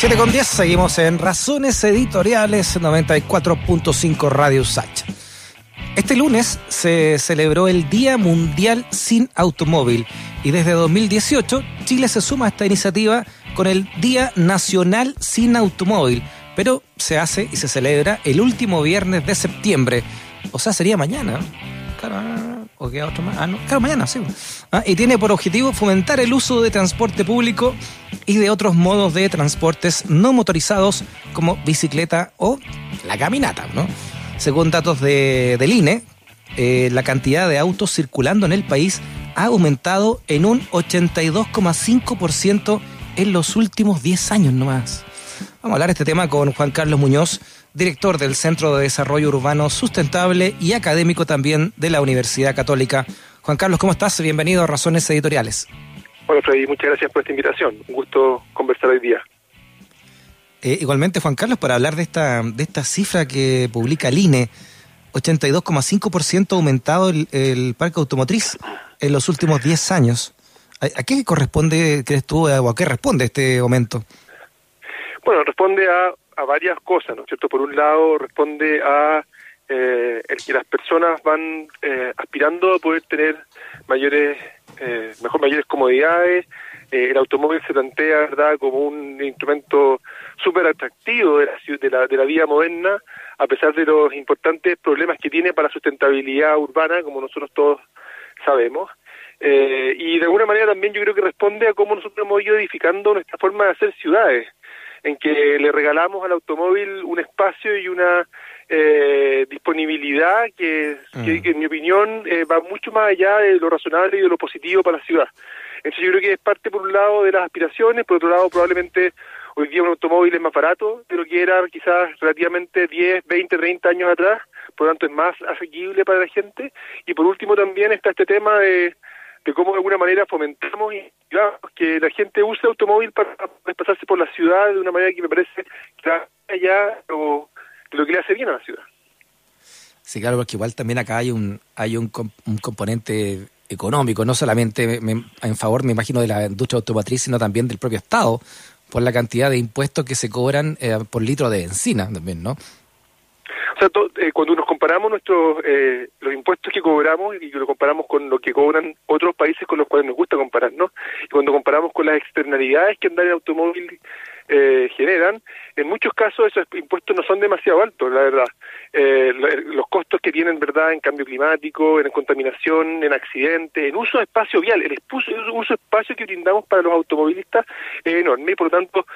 7 con 10, seguimos en Razones Editoriales 94.5 Radio Sacha. Este lunes se celebró el Día Mundial sin Automóvil y desde 2018 Chile se suma a esta iniciativa con el Día Nacional sin Automóvil, pero se hace y se celebra el último viernes de septiembre, o sea, sería mañana. Claro, o queda otro más. Ah, no, claro, mañana, sí. Ah, y tiene por objetivo fomentar el uso de transporte público y de otros modos de transportes no motorizados como bicicleta o la caminata, ¿no? Según datos de, del INE, eh, la cantidad de autos circulando en el país ha aumentado en un 82,5% en los últimos 10 años nomás. Vamos a hablar de este tema con Juan Carlos Muñoz, director del Centro de Desarrollo Urbano Sustentable y académico también de la Universidad Católica. Juan Carlos, ¿cómo estás? Bienvenido a Razones Editoriales. Hola Freddy, muchas gracias por esta invitación. Un gusto conversar hoy día. Eh, igualmente, Juan Carlos, para hablar de esta, de esta cifra que publica el INE, 82,5% aumentado el, el, parque automotriz en los últimos 10 años. ¿A, ¿A, qué corresponde, crees tú, o a qué responde este aumento? Bueno, responde a, a varias cosas, ¿no es cierto? Por un lado, responde a eh, el que las personas van eh, aspirando a poder tener mayores, eh, mejor mayores comodidades. el automóvil se plantea, ¿verdad?, como un instrumento súper atractivo de la, de, la, de la vida moderna, a pesar de los importantes problemas que tiene para la sustentabilidad urbana, como nosotros todos sabemos. Eh, y de alguna manera también yo creo que responde a cómo nosotros hemos ido edificando nuestra forma de hacer ciudades, en que le regalamos al automóvil un espacio y una eh, disponibilidad que, mm. que, que, en mi opinión eh, va mucho más allá de lo razonable y de lo positivo para la ciudad. Entonces yo creo que es parte por un lado de las aspiraciones, por otro lado probablemente hoy día un automóvil es más barato de lo que era quizás relativamente 10, 20, 30 años atrás, por lo tanto es más asequible para la gente. Y por último también está este tema de, de cómo de alguna manera fomentamos y digamos, que la gente use automóvil para desplazarse por la ciudad de una manera que me parece que allá o lo que le hace bien a la ciudad. Sí, claro, porque igual también acá hay un hay un, un componente económico, no solamente me, en favor, me imagino, de la industria automotriz, sino también del propio Estado, por la cantidad de impuestos que se cobran eh, por litro de benzina también, ¿no? Eh, cuando nos comparamos nuestros eh, los impuestos que cobramos y lo comparamos con lo que cobran otros países con los cuales nos gusta compararnos, y cuando comparamos con las externalidades que andar en automóvil eh, generan, en muchos casos esos impuestos no son demasiado altos, la verdad. Eh, los costos que tienen, verdad, en cambio climático, en contaminación, en accidentes, en uso de espacio vial, el uso de espacio que brindamos para los automovilistas es enorme y por lo tanto,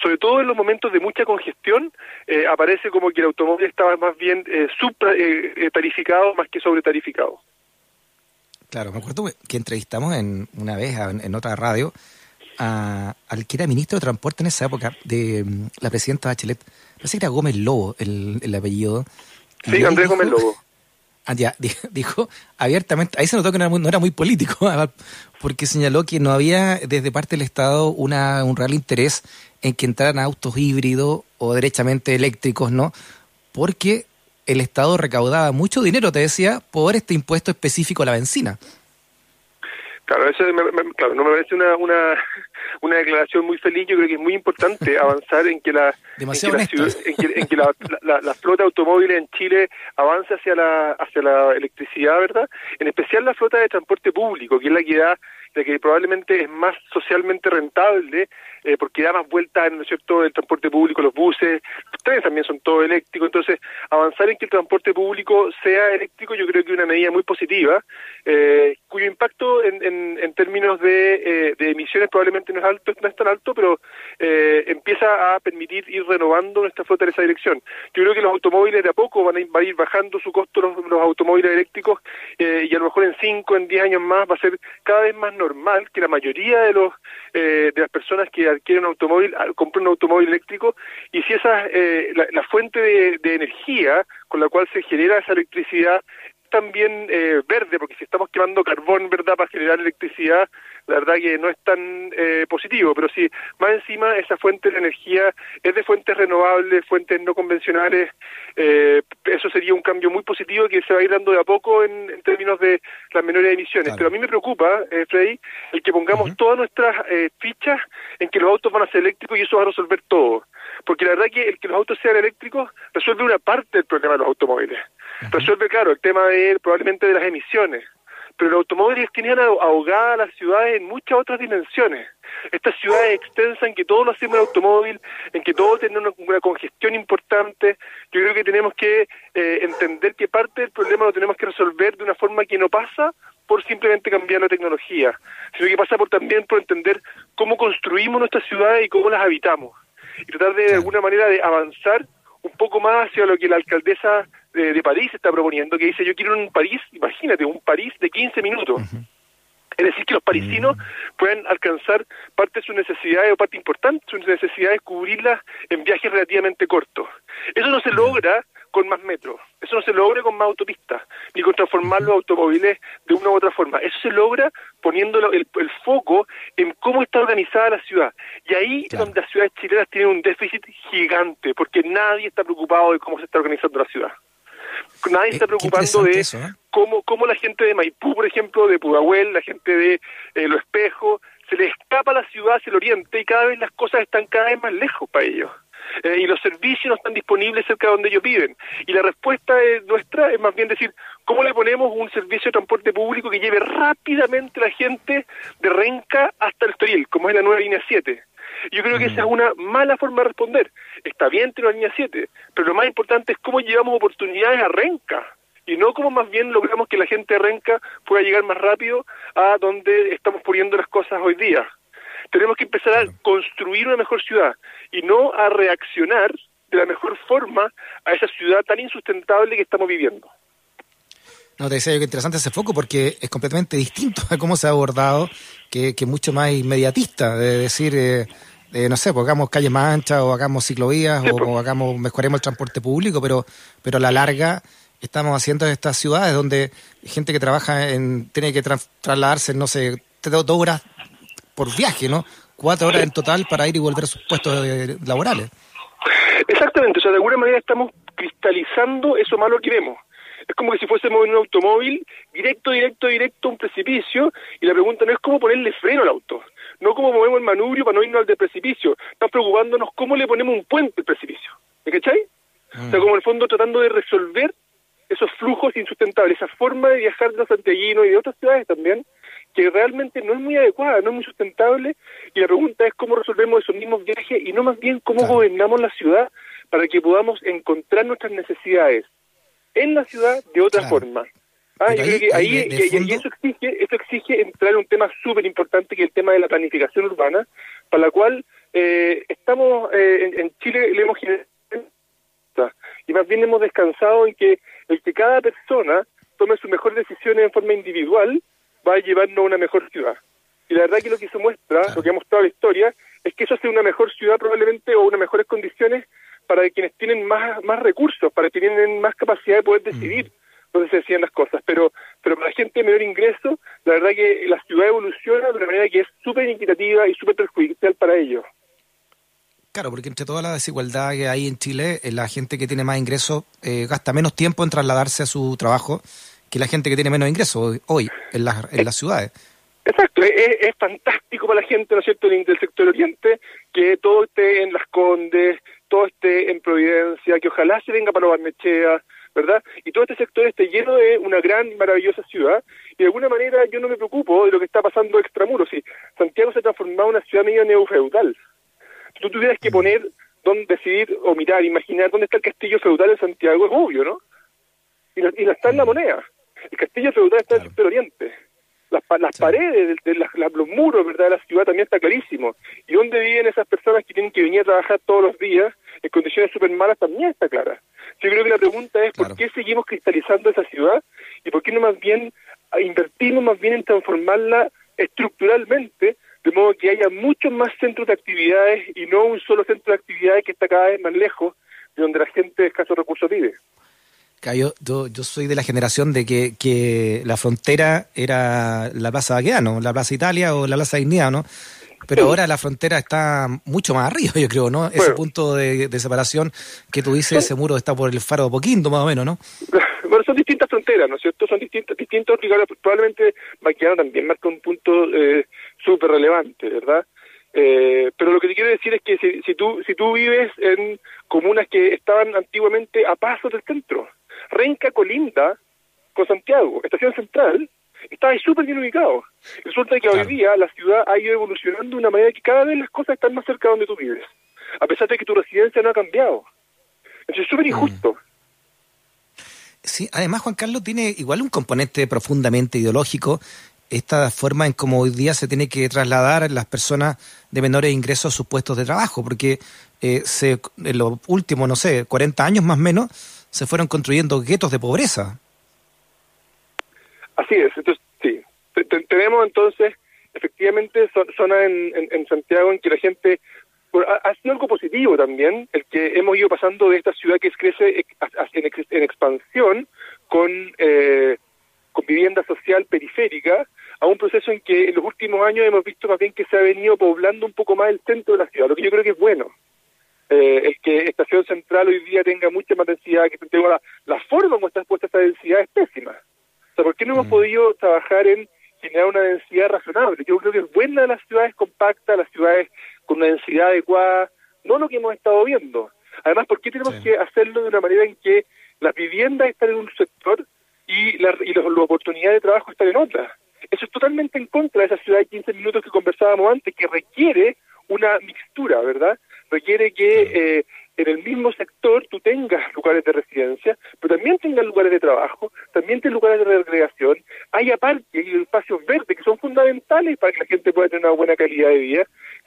sobre todo en los momentos de mucha congestión, eh, aparece como que el automóvil estaba más bien eh, subtarificado más que sobretarificado. Claro, me acuerdo que entrevistamos en una vez en otra radio a, al que era ministro de Transporte en esa época, de um, la presidenta Bachelet, parece que era Gómez Lobo el, el apellido. Sí, Andrés Gómez Lobo. Ah, ya, dijo abiertamente, ahí se notó que no era muy, no era muy político, porque señaló que no había desde parte del Estado una, un real interés en que entraran autos híbridos o derechamente eléctricos, ¿no? Porque el Estado recaudaba mucho dinero, te decía, por este impuesto específico a la benzina. Claro, eso me, me, claro, no me parece una, una, una declaración muy feliz. Yo creo que es muy importante avanzar en que la, en que la, ciudad, en que, en que la, la, la, flota de automóviles en Chile avance hacia la, hacia la electricidad, ¿verdad? En especial la flota de transporte público, que es la que da de que probablemente es más socialmente rentable eh, porque da más vueltas, ¿no es cierto?, el transporte público, los buses, los trenes también son todo eléctricos, entonces avanzar en que el transporte público sea eléctrico yo creo que es una medida muy positiva, eh, cuyo impacto en, en, en términos de, eh, emisiones probablemente no es alto, no es tan alto, pero eh, empieza a permitir ir renovando nuestra flota en esa dirección. Yo creo que los automóviles de a poco van a ir, bajando su costo los, los automóviles eléctricos y a lo mejor en 5, en 10 años más va a ser cada vez más normal que la mayoría de los eh, de las personas que adquieren un automóvil compren un automóvil eléctrico y si esa eh, la, la, fuente de, de, energía con la cual se genera esa electricidad tan bien eh, verde, porque si estamos quemando carbón, ¿verdad?, para generar electricidad, la verdad que no es tan eh, positivo, pero si más encima esa fuente de energía es de fuentes renovables, fuentes no convencionales, eh, eso sería un cambio muy positivo que se va a ir dando de a poco en, términos de las menores emisiones. Pero a mí me preocupa, eh, Freddy, el que pongamos todas nuestras fichas en que los autos van a ser eléctricos y eso va a resolver todo. Porque la verdad que el que los autos sean eléctricos resuelve una parte del problema de los automóviles. Resuelve, claro, el tema de probablemente de las emisiones. Pero los automóviles tienen ahogada a las ciudades en muchas otras dimensiones. Estas ciudades extensas en que todo lo hacemos en automóvil, en que todo tiene una, congestión importante, yo creo que tenemos que eh, entender que parte del problema lo tenemos que resolver de una forma que no pasa por simplemente cambiar la tecnología, sino que pasa por también por entender cómo construimos nuestras ciudades y cómo las habitamos y tratar de, de alguna manera de avanzar un poco más hacia lo que la alcaldesa de, París está proponiendo, que dice yo quiero un París, imagínate, un París de 15 minutos. Es decir, que los parisinos mm. puedan alcanzar parte de sus necesidades o parte importante de sus necesidades, cubrirlas en viajes relativamente cortos. Eso no se logra con más metros, eso no se logra con más autopistas, ni con transformar los automóviles de una u otra forma. Eso se logra poniendo el, foco en cómo está organizada la ciudad. Y ahí es donde las ciudades chilenas tienen un déficit gigante, porque nadie está preocupado de cómo se está organizando la ciudad. Nadie está preocupando de ¿eh? cómo, cómo la gente de Maipú, por ejemplo, de Pudahuel, la gente de eh, Lo Espejo, se le escapa a la ciudad hacia el oriente y cada vez las cosas están cada vez más lejos para ellos. Eh, y los servicios no están disponibles cerca de donde ellos viven. Y la respuesta nuestra es más bien decir, ¿cómo le ponemos un servicio de transporte público que lleve rápidamente a la gente de Renca hasta el Estoril, como es la nueva línea 7? Yo creo que esa es mm. una mala forma de responder. Está bien tener la línea 7, pero lo más importante es cómo llevamos oportunidades a Renca y no cómo más bien logramos que la gente de Renca pueda llegar más rápido a donde estamos poniendo las cosas hoy día. Tenemos que empezar a construir una mejor ciudad y no a reaccionar de la mejor forma a esa ciudad tan insustentable que estamos viviendo. No, te decía yo que interesante ese foco porque es completamente distinto a cómo se ha abordado, que, que mucho más inmediatista, de decir, eh, no sé, pues hagamos calles más anchas o hagamos ciclovías o, pues. hagamos, mejoremos el transporte público, pero, pero a la larga estamos haciendo estas ciudades donde gente que trabaja en, tiene que trasladarse, no sé, dos horas por viaje, ¿no? Cuatro horas en total para ir y volver a sus puestos laborales. Exactamente, o sea, de alguna manera estamos cristalizando eso malo que vemos. Es como que si fuésemos en un automóvil directo, directo, directo a un precipicio y la pregunta no es cómo ponerle freno al auto, no cómo movemos el manubrio para no irnos al de precipicio, estamos preocupándonos cómo le ponemos un puente al precipicio. ¿Me cachai? O sea, mm. como en el fondo tratando de resolver esos flujos insustentables, esa forma de viajar de los santiaguinos y de otras ciudades también, que realmente no es muy adecuada, no es muy sustentable, y la pregunta es cómo resolvemos esos mismos viajes y no más bien cómo gobernamos la ciudad para que podamos encontrar nuestras necesidades en la ciudad de otra forma. Ah, yo creo que ahí, y, eso exige, eso exige entrar en un tema súper importante que es el tema de la planificación urbana, para la cual eh, estamos eh, en, Chile le hemos y más bien hemos descansado en que el que cada persona tome sus mejores decisiones en forma individual va a llevarnos a una mejor ciudad. Y la verdad que lo que se muestra, lo que ha mostrado la historia, es que eso hace una mejor ciudad probablemente o unas mejores condiciones para quienes tienen más, más recursos, para quienes tienen más capacidad de poder mm. decidir dónde se decían las cosas. Pero, pero para la gente de menor ingreso, la verdad que la ciudad evoluciona de una manera que es súper inquitativa y súper perjudicial para ellos. Claro, porque entre toda la desigualdad que hay en Chile, eh, la gente que tiene más ingresos eh, gasta menos tiempo en trasladarse a su trabajo que la gente que tiene menos ingresos hoy en, las, en las ciudades. Exacto, es, fantástico para la gente, ¿no es cierto?, del sector oriente, que todo esté en Las Condes, todo esté en Providencia, que ojalá se venga para Barnechea, ¿verdad? Y todo este sector esté lleno de una gran y maravillosa ciudad, y de alguna manera yo no me preocupo de lo que está pasando extramuros. Si Santiago se ha transformado en una ciudad medio neofeudal, si tú tuvieras que mm. poner, dónde decidir o mirar, imaginar dónde está el castillo feudal en Santiago, es obvio, ¿no? Y no, y no está en la mm. moneda. El castillo feudal está en el sector oriente. Las, las paredes, de, los muros ¿verdad? de la ciudad también está clarísimo. Y dónde viven esas personas que tienen que venir a trabajar todos los días en condiciones súper malas también está clara. Yo creo que la pregunta es por qué seguimos cristalizando esa ciudad y por qué no más bien invertimos más bien en transformarla estructuralmente de modo que haya muchos más centros de actividades y no un solo centro de actividades que está cada vez más lejos de donde la gente de escasos recursos vive. Yo, yo, soy de la generación de que, que la frontera era la Plaza Baqueano, la Plaza Italia o la Plaza Dignidad, ¿no? Pero ahora la frontera está mucho más arriba, yo creo, ¿no? Ese punto de, separación que tú dices, ese muro está por el faro de Poquindo, más o menos, ¿no? Bueno, son distintas fronteras, ¿no es cierto? Son distintos, distintos probablemente Baqueano también marca un punto eh, súper relevante, ¿verdad? Eh, pero lo que te quiero decir es que si, si, tú si tú vives en comunas que estaban antiguamente a pasos del centro, Renca colinda con Santiago, estación central, está ahí súper bien ubicado. Resulta que hoy día la ciudad ha ido evolucionando de una manera que cada vez las cosas están más cerca de donde tú vives, a pesar de que tu residencia no ha cambiado. Eso es súper injusto. Sí, además Juan Carlos tiene igual un componente profundamente ideológico esta forma en cómo hoy día se tiene que trasladar las personas de menores ingresos a sus puestos de trabajo, porque eh, se, en los últimos, no sé, 40 años más o menos, se fueron construyendo guetos de pobreza. Así es, entonces sí. tenemos entonces efectivamente zonas en, Santiago en que la gente ha, sido algo positivo también, el que hemos ido pasando de esta ciudad que crece en, en expansión con, eh, con vivienda social periférica a un proceso en que en los últimos años hemos visto más bien que se ha venido poblando un poco más el centro de la ciudad, lo que yo creo que es bueno. Eh, el que Estación Central hoy día tenga mucha más densidad que tenga la, la forma como está expuesta esta densidad es pésima. O sea, ¿por qué no hemos mm. podido trabajar en generar una densidad razonable? Yo creo que es buena las ciudades compactas, las ciudades con una densidad adecuada, no lo que hemos estado viendo. Además, ¿por qué tenemos que hacerlo de una manera en que las viviendas están en un sector y, la, y las oportunidades de trabajo están en otra? Eso es totalmente en contra de esa ciudad de 15 minutos que conversábamos antes, que requiere una mixtura, ¿verdad? Requiere que eh, en el mismo sector tú tengas lugares de residencia, pero también tengas lugares de trabajo, también tengas lugares de recreación, haya parques y espacios verdes que son fundamentales para que la gente pueda tener una buena calidad de vida.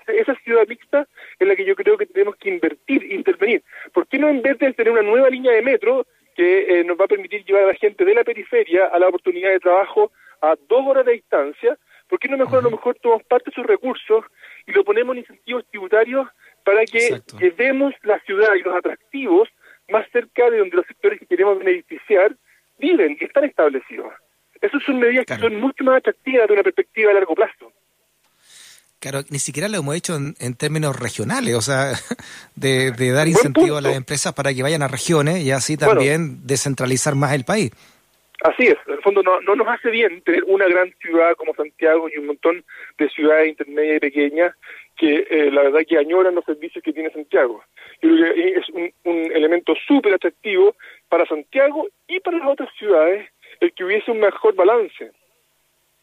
Esa ciudad mixta es la que yo creo que tenemos que invertir, intervenir. ¿Por qué no en vez de tener una nueva línea de metro que eh, nos va a permitir llevar a la gente de la periferia a la oportunidad de trabajo a dos horas de distancia, ¿por qué no mejor a lo mejor tomamos parte de sus recursos y lo ponemos en incentivos tributarios para que llevemos la ciudad y los atractivos más cerca de donde los sectores que queremos beneficiar viven y están establecidos? Esas son medidas que son mucho más atractivas de una perspectiva a largo plazo. Claro, ni siquiera lo hemos hecho en, términos regionales, o sea, de, dar incentivo a las empresas para que vayan a regiones y así también descentralizar más el país. Así es, en el fondo no, no nos hace bien tener una gran ciudad como Santiago y un montón de ciudades intermedias y pequeñas que eh, la verdad que añoran los servicios que tiene Santiago. Yo creo que es un, un elemento súper atractivo para Santiago y para las otras ciudades el que hubiese un mejor balance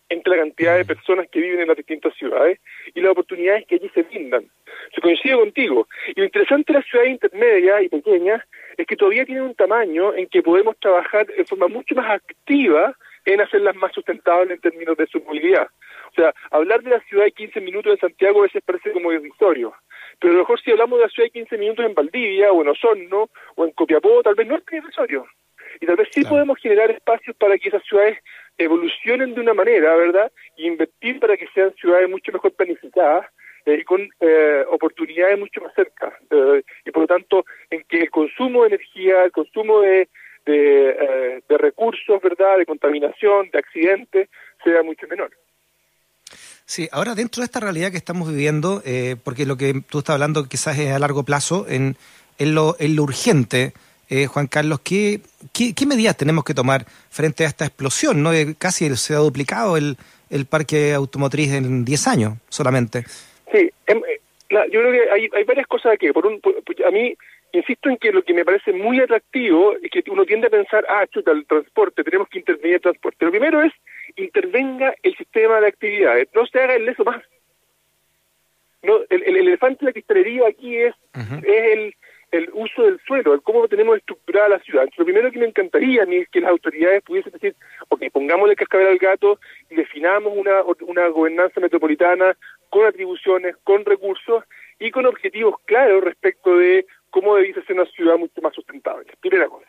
entre la cantidad de personas que viven en las distintas ciudades y las oportunidades que allí se brindan. Se coincide contigo. Y lo interesante de las ciudades intermedias y pequeñas es que todavía tienen un tamaño en que podemos trabajar en forma mucho más activa en hacerlas más sustentables en términos de su movilidad. O sea, hablar de la ciudad de 15 minutos en Santiago a veces parece como irrisorio, pero a lo mejor si hablamos de la ciudad de 15 minutos en Valdivia o en Osorno o en Copiapó, tal vez no es tan irrisorio. Y tal vez sí podemos generar espacios para que esas ciudades evolucionen de una manera, ¿verdad? Y invertir para que sean ciudades mucho mejor planificadas eh, y con eh, oportunidades mucho más cerca. Eh, y por lo tanto, en que el consumo de energía, el consumo de, de, de recursos, ¿verdad? De contaminación, de accidentes, sea mucho menor. Sí, ahora dentro de esta realidad que estamos viviendo, porque lo que tú estás hablando quizás es a largo plazo, en, en, lo, en lo urgente, eh, Juan Carlos, ¿qué, ¿qué, medidas tenemos que tomar frente a esta explosión? ¿no? Casi se ha duplicado el, el parque automotriz en 10 años solamente. Sí, em, eh, yo creo que hay, hay varias cosas aquí. Por un, a mí, insisto en que lo que me parece muy atractivo es que uno tiende a pensar, ah, chuta, el transporte, tenemos que intervenir el transporte. Lo primero es, intervenga el sistema de actividades, no se haga el leso más. No, el, el, elefante de la cristalería aquí es, es el el uso del suelo, el cómo tenemos estructurada la ciudad. lo primero que me encantaría a mí es que las autoridades pudiesen decir, ok, pongámosle cascabel al gato y definamos una, una gobernanza metropolitana con atribuciones, con recursos y con objetivos claros respecto de cómo debiese ser una ciudad mucho más sustentable. Primera cosa.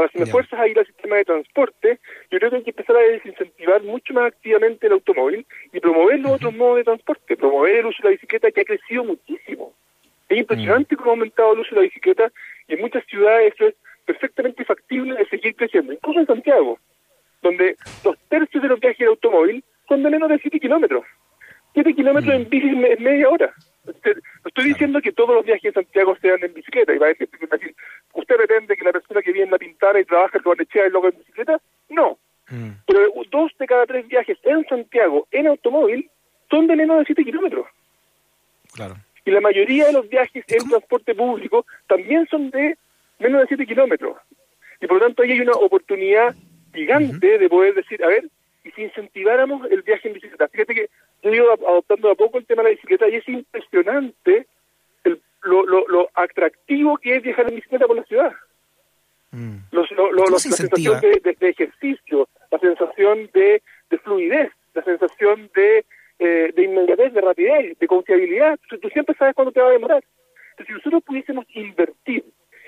Ahora, si me fuerzas a ir al sistema de transporte, yo creo que hay que empezar a desincentivar mucho más activamente el automóvil y promover los otros modos de transporte, promover el uso de la bicicleta que ha crecido muchísimo. Es impresionante cómo ha aumentado el uso de la bicicleta y en muchas ciudades eso es perfectamente factible de seguir creciendo, incluso en Santiago, donde dos tercios de los viajes de automóvil son de menos de 7 kilómetros. 7 kilómetros en mm. bici es media hora. No estoy diciendo que todos los viajes en Santiago sean en bicicleta. Y va a decir, ¿usted pretende que la persona que viene en la Pintana y trabaja en Barnechea y luego en bicicleta? No. Mm. Pero dos de cada tres viajes en Santiago en automóvil son de menos de 7 kilómetros. Claro. Y la mayoría de los viajes en transporte público también son de menos de 7 kilómetros. Y por lo tanto ahí hay una oportunidad gigante de poder decir, a ver, y si incentiváramos el viaje en bicicleta. Fíjate que yo he ido adoptando a poco el tema de la bicicleta y es impresionante el, lo, lo, lo atractivo que es viajar en bicicleta por la ciudad. Mm. Los, lo, la sensación de, ejercicio, la sensación de, de fluidez, la sensación de, eh, de inmediatez, de rapidez, de confiabilidad. Tú, siempre sabes cuándo te va a demorar. Entonces, si nosotros pudiésemos invertir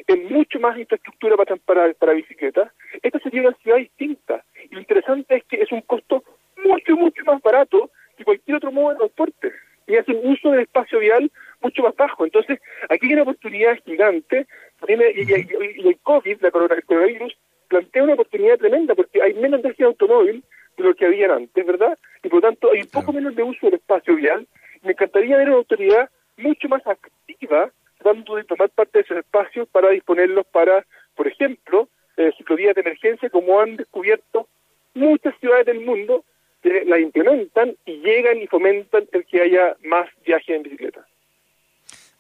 en mucho más infraestructura para, para, para bicicletas, esta sería una ciudad distinta. Interesante es que es un costo mucho, mucho más barato que cualquier otro modo de transporte. Y hace un uso del espacio vial mucho más bajo. Entonces, aquí hay una oportunidad gigante. Y, el COVID, la coronavirus, plantea una oportunidad tremenda porque hay menos de automóvil de lo que habían antes, ¿verdad? Y por lo tanto hay un poco menos de uso del espacio vial. Me encantaría ver una autoridad mucho más activa tratando de tomar parte de esos espacios para disponerlos para, por ejemplo, eh, ciclovías de emergencia, como han descubierto muchas ciudades del mundo que la implementan y llegan y fomentan el que haya más viajes en bicicleta.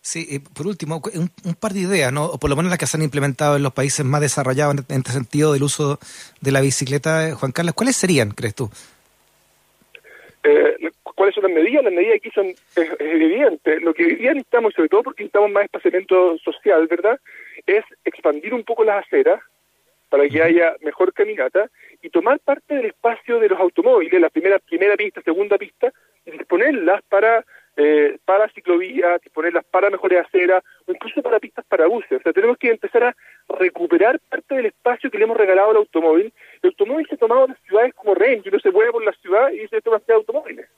Sí, por último, un, par de ideas, ¿no? o por lo menos las que se han implementado en los países más desarrollados en, este sentido del uso de la bicicleta. Eh, Juan Carlos, ¿cuáles serían, crees tú? Eh, ¿Cuáles son las medidas? Las medidas aquí son es, evidentes. Lo que hoy día necesitamos, sobre todo porque necesitamos más espaciamiento social, ¿verdad? Es expandir un poco las aceras para que haya mejor caminata y tomar parte del espacio de los automóviles, la primera primera pista, segunda pista, y disponerlas para eh, para ciclovías, disponerlas para mejores aceras o incluso para pistas para buses. O sea, tenemos que empezar a recuperar parte del espacio que le hemos regalado al automóvil. El automóvil se ha tomado las ciudades como rehén, y uno se mueve por la ciudad y se toma automóviles.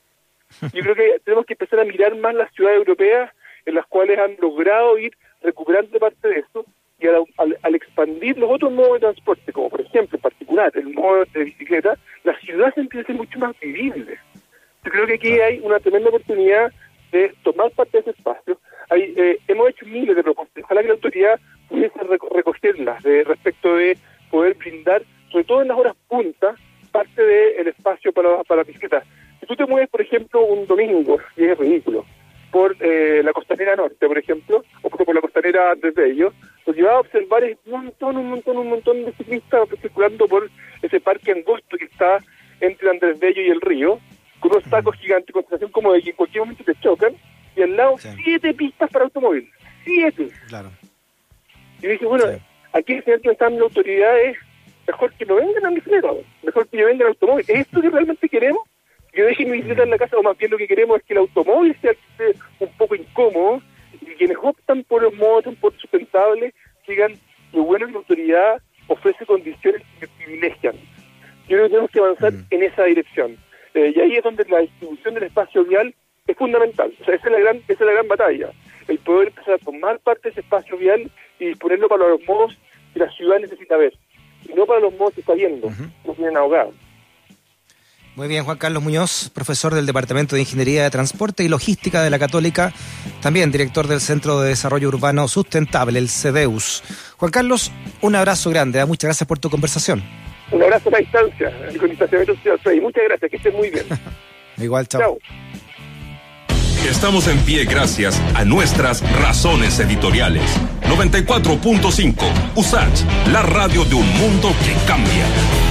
Yo creo que tenemos que empezar a mirar más las ciudades europeas en las cuales han logrado ir recuperando parte de eso y al, expandir los otros modos de transporte, como por ejemplo en particular el modo de bicicleta, la ciudad se empieza a ser mucho más vivible. Yo creo que aquí hay una tremenda oportunidad de tomar parte de ese espacio. Hay, eh, hemos hecho miles de propuestas. Ojalá que la autoridad pudiese recogerlas de, respecto de poder brindar, sobre todo en las horas puntas, parte del espacio para, para bicicletas. Si tú te mueves, por ejemplo, un domingo, y es ridículo, por eh, la costanera norte, por ejemplo, o por la costanera de Bello, lo que a observar es un montón, un montón, un montón de ciclistas circulando por ese parque angosto que está entre Andrés Bello y el río, con unos tacos gigantes, con sensación como de que en cualquier momento te chocan, y al lado siete pistas para automóvil. Siete. Claro. Y dije, bueno, aquí el señor que está en la autoridad es mejor que no vengan a mi bicicleta, mejor que yo venga en automóvil. ¿Es esto que realmente queremos? Yo deje mi bicicleta en la casa, o más bien lo que queremos es que el automóvil sea un poco incómodo y quienes optan por los modos por sustentables sigan lo bueno que la autoridad ofrece condiciones que privilegian. Yo creo que tenemos que avanzar mm. en esa dirección. Eh, y ahí es donde la distribución del espacio vial es fundamental. O sea, esa es la gran, esa es la gran batalla. El poder empezar a tomar parte de ese espacio vial y disponerlo para los modos que la ciudad necesita ver. Y no para los modos que está viendo, que tienen ahogados. Muy bien, Juan Carlos Muñoz, profesor del Departamento de Ingeniería de Transporte y Logística de la Católica, también director del Centro de Desarrollo Urbano Sustentable, el CEDEUS. Juan Carlos, un abrazo grande, ¿eh? muchas gracias por tu conversación. Un abrazo a la distancia, con distanciamiento social. Muchas gracias, que estés muy bien. Igual, chao. Estamos en pie gracias a nuestras razones editoriales. 94.5 USACH, la radio de un mundo que cambia.